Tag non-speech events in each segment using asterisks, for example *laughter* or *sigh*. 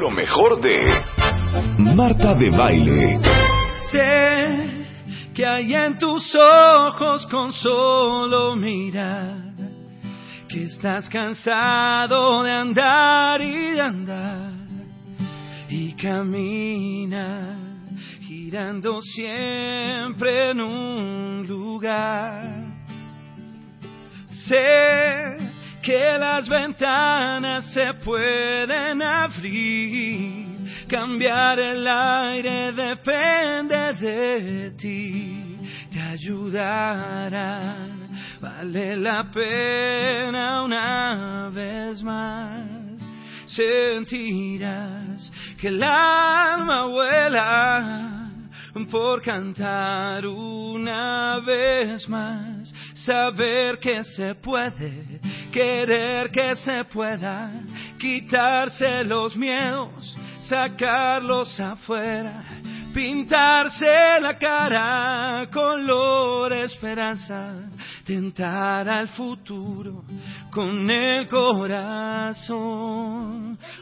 Lo mejor de Marta de Baile. Sé que hay en tus ojos con solo mirar que estás cansado de andar y de andar y camina girando siempre en un lugar. Sé que las ventanas se pueden abrir, cambiar el aire depende de ti, te ayudarán, vale la pena una vez más, sentirás que el alma vuela por cantar una vez más, saber que se puede querer que se pueda, quitarse los miedos, sacarlos afuera, pintarse la cara, color esperanza, tentar al futuro con el corazón.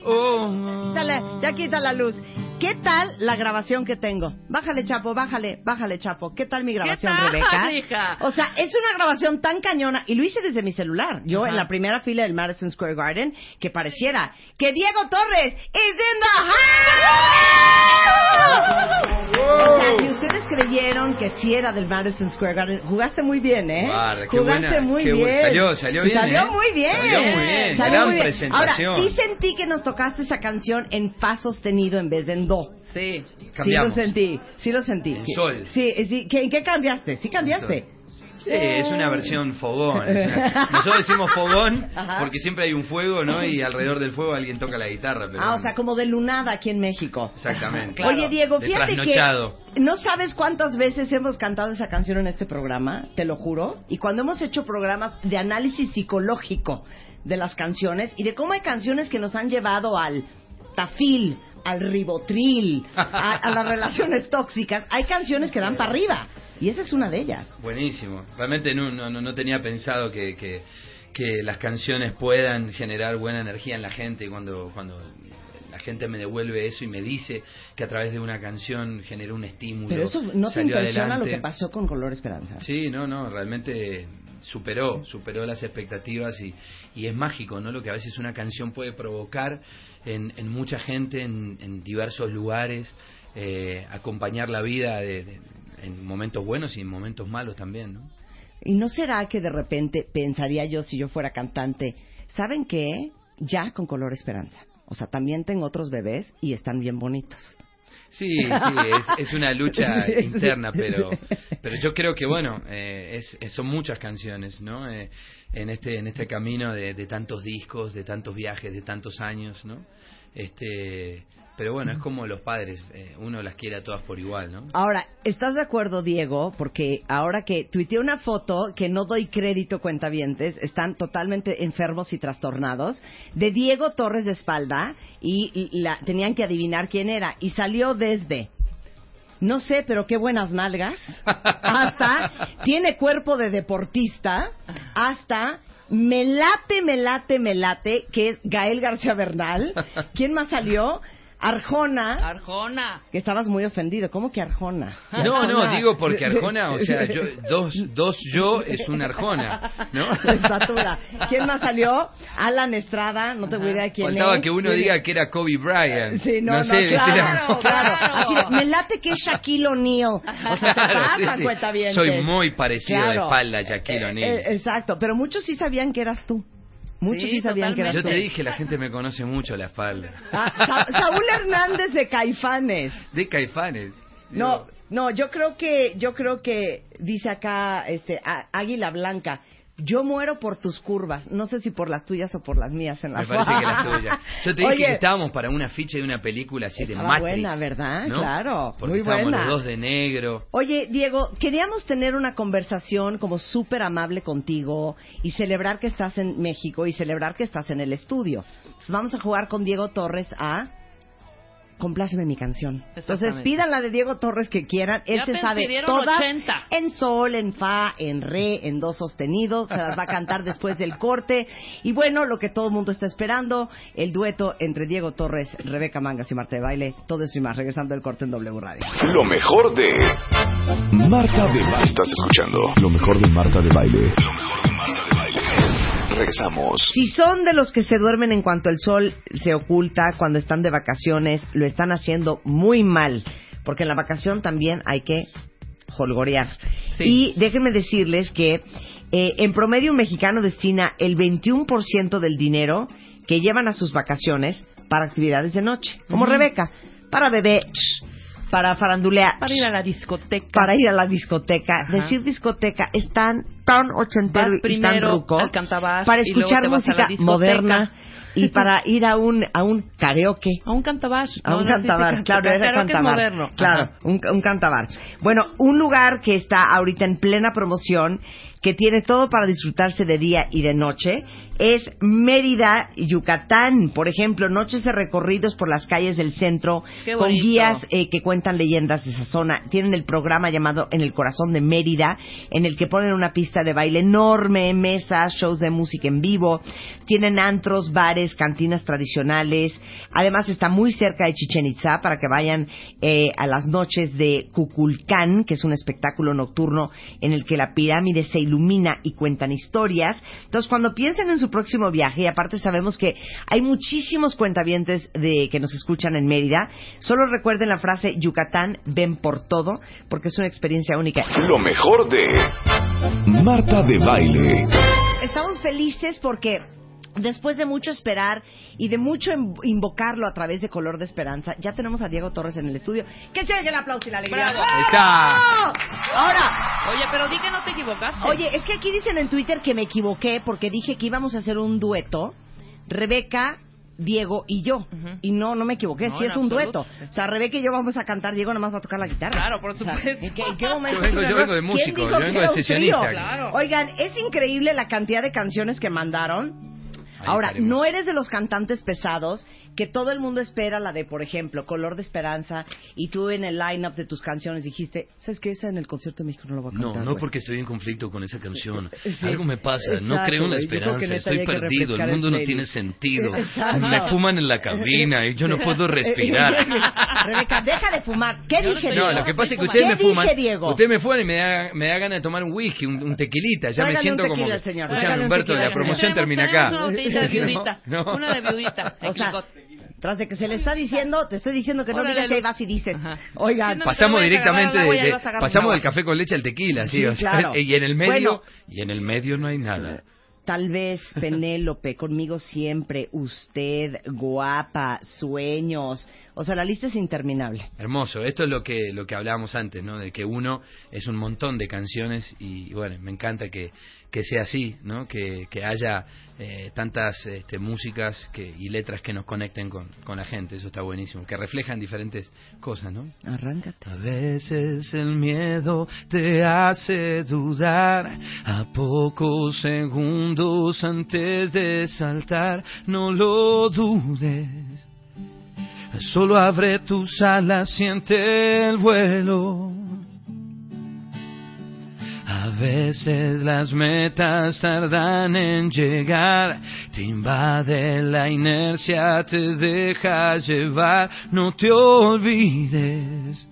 Oh. Dale, ya quita la luz. ¿Qué tal la grabación que tengo? Bájale, Chapo, bájale, bájale, Chapo. ¿Qué tal mi grabación, tal, Rebeca? hija? O sea, es una grabación tan cañona y lo hice desde mi celular. Yo en la primera fila del Madison Square Garden, que pareciera que Diego Torres is in the house. O sea, si ustedes creyeron que sí era del Madison Square Garden, jugaste muy bien, ¿eh? Guarda, qué jugaste buena, muy qué bien. salió- salió bien, Salió ¿eh? muy bien. Salió muy bien, Salió gran muy bien. presentación. Ahora, sí sentí que nos tocaste esa canción en fa sostenido en vez de en do. Sí. Cambiamos. Sí lo sentí, sí lo sentí. En Que- sol. Sí, sí. ¿Qué, ¿En qué cambiaste? Sí cambiaste. Sí, es una versión fogón. una- Nosotros decimos fogón *laughs* Ajá. porque siempre hay un fuego, ¿no? Y alrededor del fuego alguien toca la guitarra. Pero Ah, o sea, como de lunada aquí en México. Exactamente. *laughs* Oye, Diego, fíjate que no sabes cuántas veces hemos cantado esa canción en este programa, te lo juro. Y cuando hemos hecho programas de análisis psicológico de las canciones y de cómo hay canciones que nos han llevado al tafil, al ribotril, a, a las *laughs* relaciones tóxicas, hay canciones que dan para arriba. Y esa es una de ellas. Buenísimo. Realmente no, no, no- tenía pensado que, que, que las canciones puedan generar buena energía en la gente cuando, cuando la gente me devuelve eso y me dice que a través de una canción generó un estímulo. Pero eso no te impresiona lo que pasó con Color Esperanza. Sí, no, no, realmente superó, superó las expectativas y, y es mágico, ¿no? Lo que a veces una canción puede provocar en, en mucha gente, en, en diversos lugares, eh, acompañar la vida de- de- en momentos buenos y en momentos malos también, ¿no? ¿Y no será que de repente pensaría yo si yo fuera cantante, ¿saben qué? Ya con color esperanza. O sea, también tengo otros bebés y están bien bonitos. Sí, sí, es, es una lucha *laughs* interna, pero, pero yo creo que bueno, eh, es- son muchas canciones, ¿no? Eh, en este en este camino de, de tantos discos, de tantos viajes, de tantos años, ¿no? Este, pero bueno, es como los padres, eh, uno las quiere a todas por igual, ¿no? Ahora, ¿estás de acuerdo, Diego? Porque ahora que tuiteé una foto que no doy crédito, cuentavientes, están totalmente enfermos y trastornados, de Diego Torres de espalda y y la, tenían que adivinar quién era. Y salió desde, no sé, pero qué buenas nalgas, hasta, tiene cuerpo de deportista, hasta... Me late, me late, me late, que es Gael García Bernal. ¿Quién más salió? Arjona. Arjona. Que estabas muy ofendido. ¿Cómo que Arjona? No, no, digo porque Arjona, o sea, yo, *laughs* dos, dos yo es una Arjona, ¿no? *laughs* Estatura. ¿Quién más salió? Alan Estrada, no te voy a decir quién Faltaba es. que uno Sí. diga que era Kobe Bryant. Sí, no, no, sé, claro, era- claro. Así me late que es Shaquille O'Neal. O sea, se Claro, sí, pasan, sí. cuentavientes. Soy muy parecido de Claro. espalda a Shaquille Eh, O'Neal. eh, exacto, pero muchos sí sabían que eras tú. Muchos sí, Sí, sabían que Yo tú. te dije, la gente me conoce mucho la espalda. *laughs* Ah, Sa- Saúl Hernández de Caifanes. De Caifanes. No, Digo, no, yo creo que, yo creo que dice acá, este, Águila Blanca. Yo muero por tus curvas. No sé si por las tuyas o por las mías en la Me parece que las *laughs* tuyas. Yo te dije que estábamos para una ficha de una película así de Matrix. buena, ¿verdad? Claro. Porque muy estábamos buena. los dos de negro. Oye, Diego, queríamos tener una conversación como súper amable contigo y celebrar que estás en México y celebrar que estás en el estudio. Entonces vamos a jugar con Diego Torres a Compláceme mi canción. Entonces pidan la de Diego Torres que quieran. Él Ya se sabe todas 80. en sol, en fa, en re, en do sostenido. Se las va a cantar después del corte. Y bueno, lo que todo el mundo está esperando, el dueto entre Diego Torres, Rebeca Mangas y Marta de Baile. Todo eso y más, regresando el corte en W Radio. Lo mejor de Marta de Baile. Estás escuchando lo mejor de Marta de Baile. Lo mejor de Marta de Baile. Regresamos. Si son de los que se duermen en cuanto el sol se oculta cuando están de vacaciones, lo están haciendo muy mal, porque en la vacación también hay que holgorear. Sí. Y déjenme decirles que eh, en promedio un mexicano destina el 21% del dinero que llevan a sus vacaciones para actividades de noche, como Rebeca, para beber, para farandulear, Para ir a la discoteca. para ir a la discoteca. Ajá. Decir discoteca es tan, tan ochentero Vas y tan ruco. Para escuchar música moderna y *laughs* para ir a un, a un karaoke. A un cantabar. A un cantabar, claro, era es cantabar. moderno. Claro, un, un cantabar. Bueno, un lugar que está ahorita en plena promoción, que tiene todo para disfrutarse de día y de noche, es Mérida, Yucatán. Por ejemplo, noches de recorridos por las calles del centro, con guías eh, que cuentan leyendas de esa zona. Tienen el programa llamado En el Corazón de Mérida, en el que ponen una pista de baile enorme, mesas, shows de música en vivo. Tienen antros, bares, cantinas tradicionales. Además está muy cerca de Chichen Itza para que vayan eh, a las noches de Cuculcán, que es un espectáculo nocturno en el que la pirámide se ilumina y cuentan historias. Entonces, cuando piensen en su próximo viaje, y aparte sabemos que hay muchísimos cuentavientes de, que nos escuchan en Mérida, solo recuerden la frase Yucatán, ven por todo, porque es una experiencia única. Lo mejor de Marta de Baile. Estamos felices porque después de mucho esperar y de mucho invocarlo a través de Color de Esperanza, ya tenemos a Diego Torres en el estudio. Que se oiga el aplauso y la alegría. Bravo. Ahí está. Ahora, Oye, pero di que no te equivocaste. oye, es que aquí dicen en Twitter que me equivoqué porque dije que íbamos a hacer un dueto, Rebeca, Diego y yo. Y no, no me equivoqué, No, sí es un absoluto. dueto. O sea, Rebeca y yo vamos a cantar, Diego nomás va a tocar la guitarra. Claro, por O sea, supuesto. ¿en, qué, en qué momento? Yo vengo- yo vengo de ¿Quién músico, dijo yo vengo de sesionista. Claro. Oigan, es increíble la cantidad de canciones que mandaron. Ahora, estaremos. no eres de los cantantes pesados que todo el mundo espera la de, por ejemplo, Color de Esperanza, y tú en el line-up de tus canciones dijiste, ¿sabes qué? Esa en el concierto de México no la voy a No, cantar. no güey". porque estoy en conflicto con esa canción. *laughs* Sí. Algo me pasa, no creo en la esperanza, estoy perdido, el mundo el no tiene sentido. Exacto. Me fuman en la cabina y yo no puedo respirar. *laughs* Rebeca, deja de fumar. ¿Qué Yo no dije, estoy- Diego? No, lo que pasa es que ¿Qué ustedes me dije, fuman. Diego? Ustedes me fuman y me da, me da ganas de tomar un whisky, un, un tequilita. Ya me siento un como. señor, Humberto, tequila la promoción termina acá. Una de *laughs* viudita. No, no. Una de viudita. *laughs* O sea, tras de que se le está diciendo, te estoy diciendo que no Órale, digas que ahí vas y dices. Ajá. Oigan, Sí, no, Pasamos directamente de- de- pasamos del café con leche al tequila, sí, Sí, o sea, claro. y en el medio Bueno. y en el medio no hay nada. Tal vez *laughs* Penélope, conmigo siempre, usted, guapa, sueños. O sea, la lista es interminable. Hermoso, esto es lo que lo que hablábamos antes, ¿no? De que uno es un montón de canciones y bueno, me encanta que, que sea así, ¿no? Que, que haya eh, tantas este, músicas que, y letras que nos conecten con, con la gente, eso está buenísimo, que reflejan diferentes cosas, ¿no? Arráncate. A veces el miedo te hace dudar, a pocos segundos antes de saltar, no lo dudes. Solo abre tus alas, siente el vuelo. A veces las metas tardan en llegar, te invade la inercia, te deja llevar, no te olvides.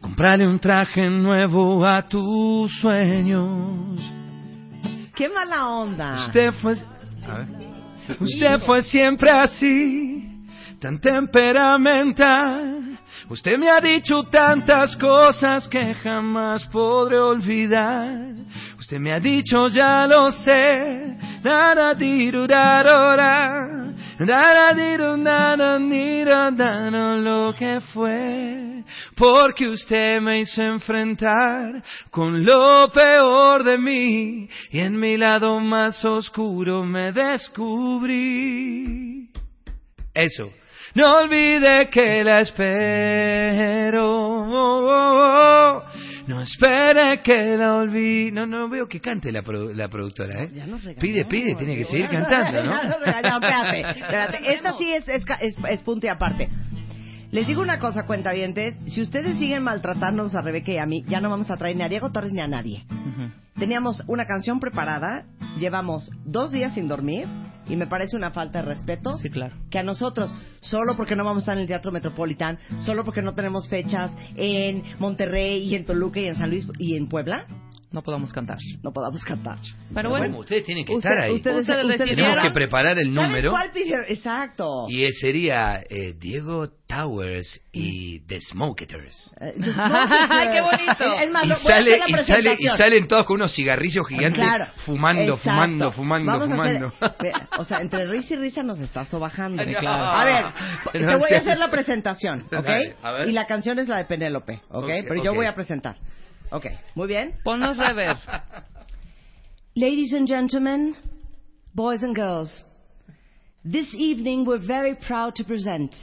Comprarle un traje nuevo a tus sueños. ¡Qué mala onda! Usted fue, a ver. usted fue siempre así, tan temperamental. Usted me ha dicho tantas cosas que jamás podré olvidar. Usted me ha dicho ya lo sé, lo que fue, porque usted me hizo enfrentar con lo peor de mí y en mi lado más oscuro me descubrí. Eso. No olvide que la espero. No espere que la olvide. No, no veo que cante la, produ- la productora, ¿eh? Ya nos regañó. Pide, pide, tiene que seguir *laughs* cantando, ¿no? Regañó, espérate, *laughs* espérate. Esta sí es, es, es punto y aparte. Les digo una cosa, cuentavientes. Si ustedes siguen maltratándonos a Rebeca y a mí, ya no vamos a traer ni a Diego Torres ni a nadie. Teníamos una canción preparada, llevamos dos días sin dormir y me parece una falta de respeto Sí, claro. que a nosotros, solo porque no vamos a estar en el Teatro Metropolitan, solo porque no tenemos fechas en Monterrey y en Toluca y en San Luis y en Puebla, No podamos cantar. no podamos cantar. Pero Bueno, bueno, ustedes tienen que Usted- estar ahí. ustedes- Ustedes ustedes- decidieron. Tenemos que preparar el ¿Sabes número. cuál pidieron? Exacto. Y sería eh, Diego Towers y The Smoketers. Eh, *laughs* ¡Ay, qué bonito! Es más, Y sale, y, sale, y salen todos con unos cigarrillos gigantes Claro, fumando, exacto. fumando, fumando, Vamos a fumando. hacer- o sea, entre risa y risa nos está sobajando. *laughs* No. A ver, te voy a hacer la presentación, ¿ok? Dale, a ver. Y la canción es la de Penélope, ¿ok? Ok, Pero yo ok. voy a presentar. Ok, muy bien. ponnos rever. *laughs* Ladies and gentlemen, boys and girls, this evening we're very proud to present,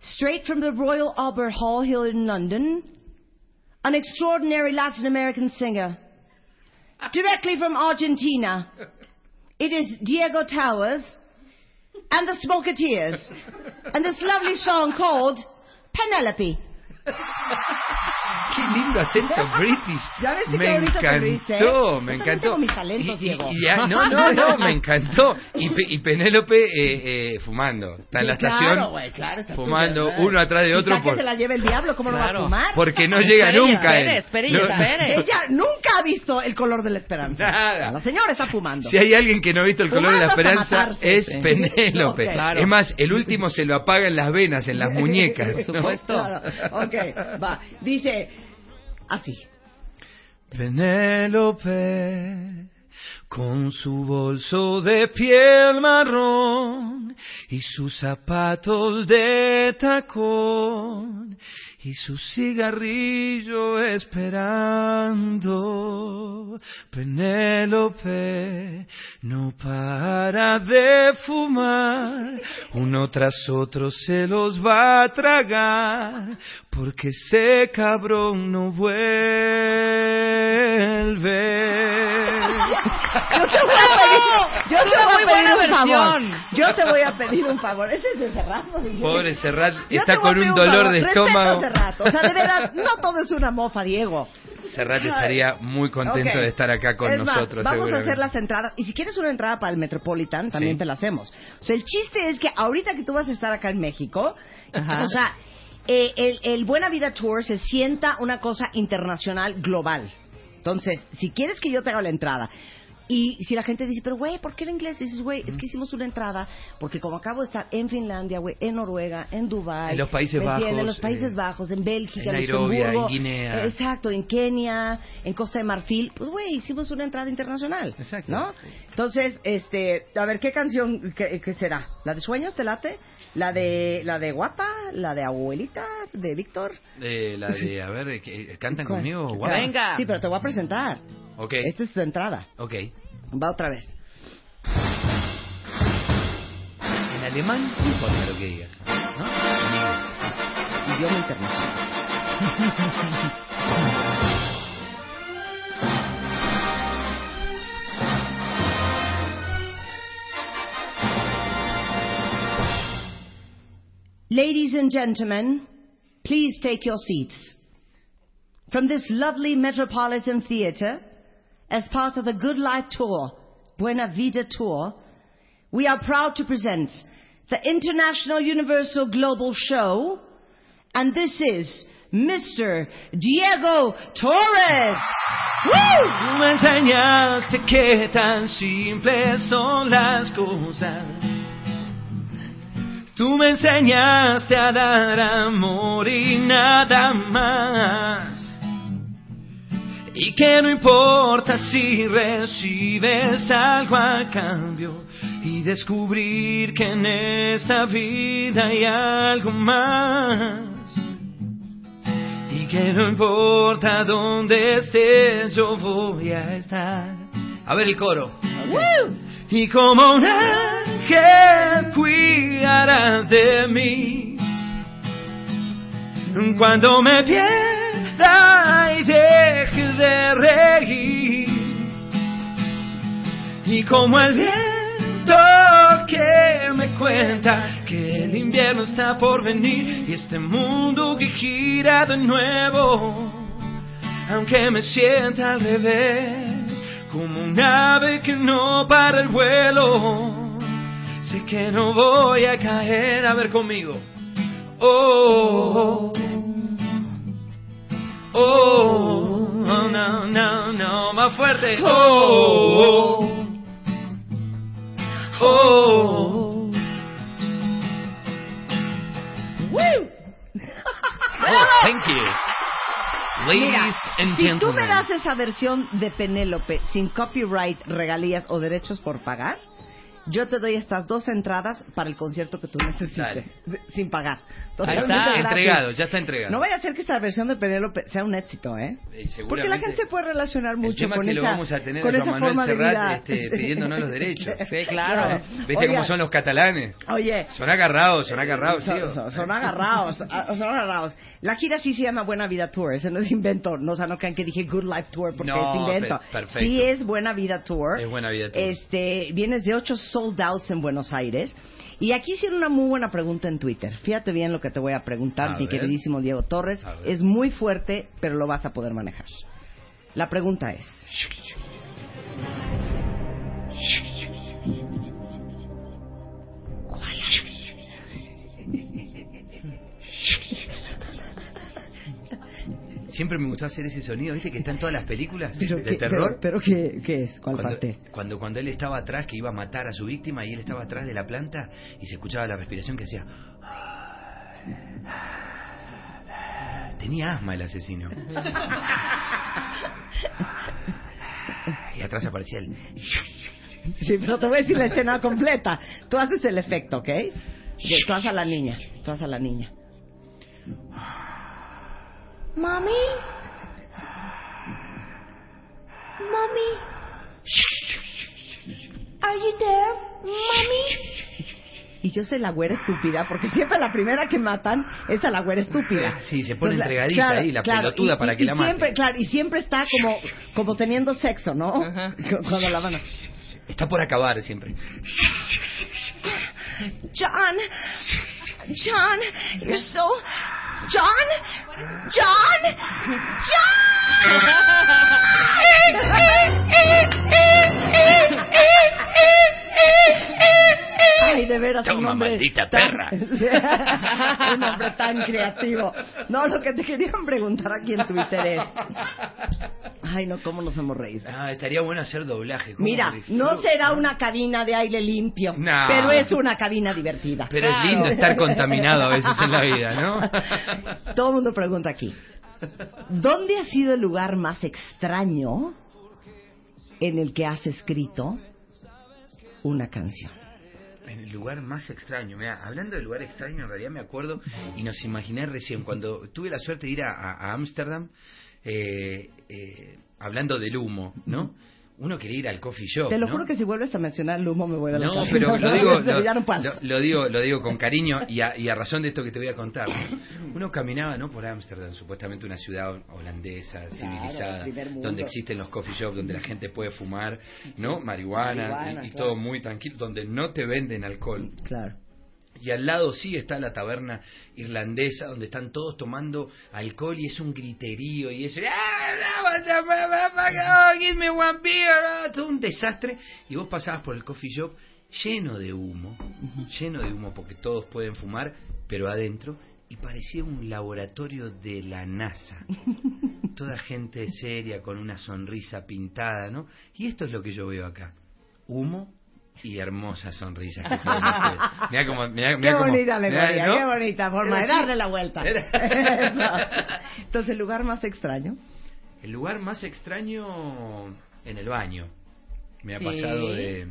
straight from the Royal Albert Hall here in London, an extraordinary Latin American singer, directly from Argentina. It is Diego Towers and the Smoketeers, and this lovely song called Penelope. Qué lindo acento british. ¿Ya ves que me encantó, viste? me encantó. tengo mis talentos, Y- y- Diego. y ya- no, no, no, me encantó. Y, y Penélope eh, eh, fumando. Está en la Sí, estación claro, güey, claro, está fumando estupendo. uno atrás de otro por- que se la lleve el diablo, ¿cómo no va a Claro. fumar? porque no llega Espere, nunca. espere, él. espere, No-. Ella nunca ha visto el color de la esperanza. Nada. La señora está fumando. Si hay alguien que no ha visto el color de la Fumando esperanza, matarse. es Sí. Penélope. Ok. Claro. Es más, el último se lo apaga en las venas, en las muñecas. Por ¿no? supuesto. *laughs* Claro. Ok. Dice así. Penélope, con su bolso de piel marrón y sus zapatos de tacón y su cigarrillo esperando. Penélope no para de fumar, uno tras otro se los va a tragar, porque ese cabrón no vuelve. *laughs* Yo te voy a pedir, yo te Una voy muy a pedir buena un favor. versión. Yo te voy a pedir un favor. Ese es de Serrat. ¿no? Pobre Serrat, Yo está te voy a con pedir un dolor favor. de Respeto estómago. Serrat. O sea, de verdad, no todo es una mofa, Diego. Serrat estaría muy contento Ok. de estar acá con Es más, nosotros. vamos a seguramente. hacer las entradas. Y si quieres una entrada para el Metropolitan, también Sí. te la hacemos. O sea, el chiste es que ahorita que tú vas a estar acá en México, Ajá. o sea, eh, el, el Buena Vida Tour se sienta una cosa internacional global. Entonces, si quieres que yo te haga la entrada, y si la gente dice, pero güey, ¿por qué el inglés? Dices, güey, es que hicimos una entrada, porque como acabo de estar en Finlandia, güey, en Noruega, en Dubái, En los Países. Bajos, en los Países eh, Bajos, en Bélgica, en Nairobia, Luxemburgo, en Guinea. eh, Exacto, en Kenia, en Costa de Marfil, pues güey, hicimos una entrada internacional. Exacto. ¿No? Entonces, este, a ver qué canción qué, qué será? ¿La de Sueños te late? ¿La de la de Guapa? ¿La de Abuelita de Víctor? Eh, la de, a ver, ¿qué- ¿cantan ¿Cuál? conmigo? Venga. Sí, pero te voy a presentar. Ok, Esta es tu entrada. ok. Va otra vez. En alemán no importa lo que digas, ¿no? En inglés. Idioma internacional. Ladies and gentlemen, please take your seats. From this lovely Metropolitan Theatre, as part of the Good Life Tour, Buena Vida Tour, we are proud to present the International Universal Global Show, and this is Mr. Diego Torres. Woo! Me enseñaste que tan simples son las cosas. Tú me enseñaste a dar amor y nada más. Y que no importa si recibes algo a cambio, y descubrir que en esta vida hay algo más y que no importa dónde estés yo voy a estar. A ver el coro. Y como un ángel cuidarás de mí cuando me pierda y deje de reír. Y como el viento que me cuenta que el invierno está por venir y este mundo que gira de nuevo, aunque me sienta al revés, como un ave que no para el vuelo, sé que no voy a caer, a ver conmigo. Oh, no, no, no, más fuerte. Oh, oh, oh. Oh, thank you. Ladies Mira, and si tú gentlemen. me das esa versión de Penélope sin copyright, regalías o derechos por pagar, yo te doy estas dos entradas para el concierto que tú necesites, Dale. sin pagar. Ahí Totalmente está, gratis. entregado, ya está entregado. No vaya a ser que esta versión de Penélope sea un éxito, ¿eh? Eh, Porque la gente se puede relacionar El mucho tema con que esa, lo vamos a tener con a esa Manuel forma de Serrat vida. este, pidiéndonos los *laughs* derechos. Sí, claro. ¿Viste cómo son los catalanes? Oye, Son agarrados, son agarrados, son, tío. son- son agarrados, ah, son agarrados. La gira sí se llama Buena Vida Tour, ese no es invento, no, o sea, no crean que dije Good Life Tour porque No, es invento. pe- perfecto. Sí es Buena Vida Tour. Es Buena Vida Tour. Este, vienes de ocho sold outs en Buenos Aires. Y aquí hicieron una muy buena pregunta en Twitter. Fíjate bien lo que te voy a preguntar, A mi ver. queridísimo Diego Torres. Es muy fuerte, pero lo vas a poder manejar. La pregunta es, Siempre me gustó hacer ese sonido, ¿viste? Que está en todas las películas pero, de terror. pero, pero qué, ¿qué es? ¿Cuál cuando, parte cuando cuando él estaba atrás que iba a matar a su víctima y él estaba atrás de la planta y se escuchaba la respiración que hacía tenía asma el asesino y atrás aparecía el Sí, pero te voy a decir la escena completa. Tú haces el efecto, ¿ok? Tú haces a la niña. Tú haces a la niña. Mommy? Mommy? Are you there? Mommy? Y yo soy la güera estúpida, porque siempre la primera que matan es a la güera estúpida. Sí, se pone Entonces, entregadita ahí, la pelotuda y- para y- que y la siempre, mate. Claro, y siempre está como, como teniendo sexo, ¿no? Ajá. *laughs* Cuando la van a... está por acabar siempre John? John? You're so... John? John? *laughs* Ay, de veras, un Toma, hombre maldita tan- perra. *laughs* un hombre tan creativo. No, lo que te querían preguntar aquí en Twitter es... Ay, no, ¿cómo nos hemos reído? ah, estaría bueno hacer doblaje ¿cómo Mira, no será una cabina de aire limpio, No. pero es una cabina divertida. pero es lindo estar contaminado a veces en la vida ¿no? *laughs* Todo el mundo pregunta aquí, ¿dónde ha sido el lugar más extraño en el que has escrito una canción? En el lugar más extraño, mira, hablando de lugar extraño, en realidad me acuerdo y nos imaginé recién, cuando tuve la suerte de ir a Ámsterdam, eh, eh, hablando del humo, ¿no? Uno quería ir al coffee shop, Te lo ¿no? juro que si vuelves a mencionar el humo me voy de la No, pero *laughs* lo digo, lo, digo, lo digo con cariño y a, y a razón de esto que te voy a contar. Uno caminaba, ¿no? Por Ámsterdam, supuestamente una ciudad holandesa, civilizada, donde existen los coffee shops, donde la gente puede fumar, ¿no? Marihuana, Marihuana, y, y claro. todo muy tranquilo, donde no te venden alcohol. Claro. Y al lado sí está la taberna irlandesa donde están todos tomando alcohol y es un griterío y es "Ah, give me one beer", ah, todo un desastre y vos pasabas por el coffee shop lleno de humo, lleno de humo porque todos pueden fumar, pero adentro y parecía un laboratorio de la NASA. *laughs* Toda gente seria con una sonrisa pintada, ¿no? Y esto es lo que yo veo acá. Humo y hermosa sonrisa que *laughs* mirá, Qué bonita ¿no? qué bonita forma de darle la vuelta. *laughs* Entonces, el lugar más extraño. El lugar más extraño en el baño. Me ha Sí. pasado de,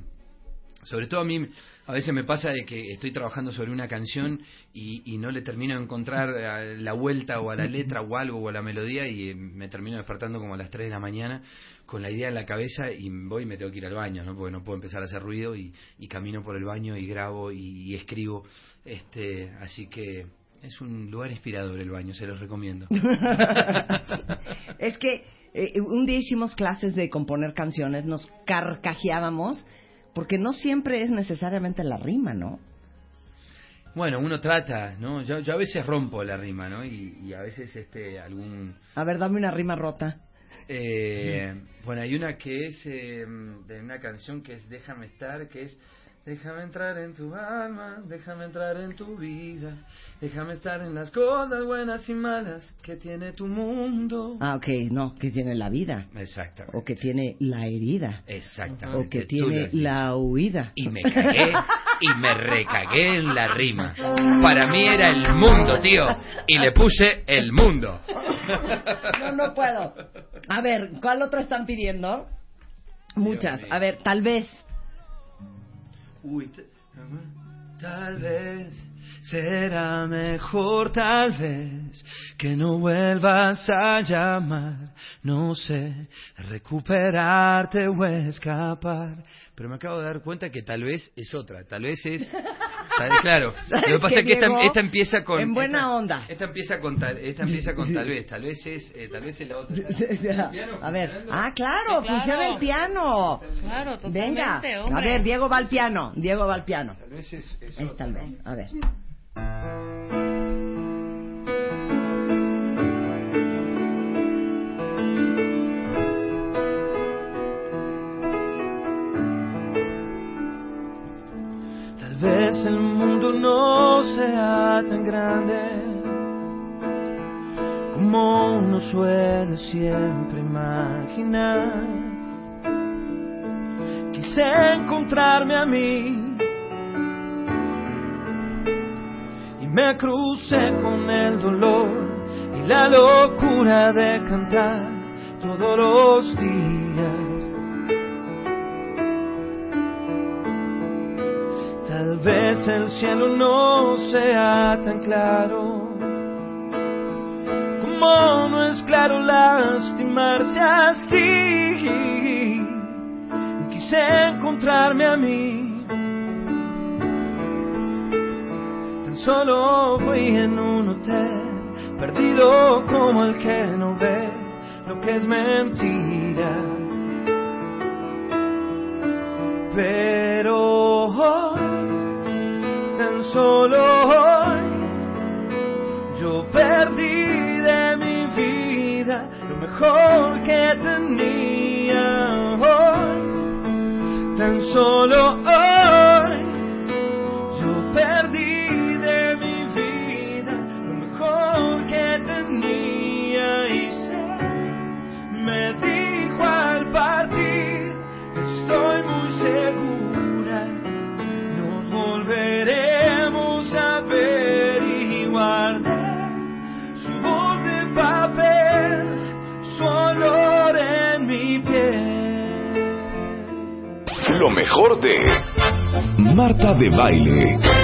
Sobre todo a mí, a veces me pasa de que estoy trabajando sobre una canción y, y no le termino de encontrar eh, la vuelta o a la letra o algo o a la melodía y eh, me termino despertando como a las 3 de la mañana con la idea en la cabeza y voy y me tengo que ir al baño, ¿no? Porque no puedo empezar a hacer ruido y, y camino por el baño y grabo y, y escribo. Este, así que es un lugar inspirador el baño, se los recomiendo. *laughs* es que eh, un día hicimos clases de componer canciones, nos carcajeábamos, porque no siempre es necesariamente la rima, ¿no? Bueno, uno trata, ¿no? Yo, yo a veces rompo la rima, ¿no? Y, y a veces este algún... A ver, dame una rima rota. Eh, bueno, hay una que es eh, de una canción que es Déjame estar, que es Déjame entrar en tu alma, déjame entrar en tu vida, déjame estar en las cosas buenas y malas que tiene tu mundo. Ah, ok, no, que tiene la vida. Exactamente. O que tiene la herida. Exactamente. O que tiene la huida. Y me cagué y me recagué en la rima. Para mí era el mundo, tío. Y le puse el mundo. No, no puedo. A ver, ¿cuál otra están pidiendo? Muchas. A ver, tal vez. Uy, tal vez será mejor, tal vez que no vuelvas a llamar, no sé, recuperarte o escapar. Pero me acabo de dar cuenta que tal vez es otra, tal vez es, tal- claro. *laughs* ¿Sabes Lo que pasa es que esta, Diego? esta empieza con En buena esta- onda. Esta empieza con tal, esta empieza con tal vez, tal vez es, eh, tal vez es la otra. *laughs* piano A ver, funcionando? ah, claro, Sí, claro. funciona el piano. Claro, totalmente, Venga, a hombre. ver, Diego va al piano. Diego va al piano. Tal vez es, es Es otra. tal vez, a ver. Suele siempre imaginar. Quise encontrarme a mí y me crucé con el dolor y la locura de cantar todos los días. Tal vez el cielo no sea tan claro como no es claro lastimarse así. Quise encontrarme a mí. Tan solo fui en un hotel, perdido como el que no ve lo que es mentira. Pero hoy, tan solo hoy, yo perdí lo mejor que tenía hoy. Tan solo hoy, Marta de Baile.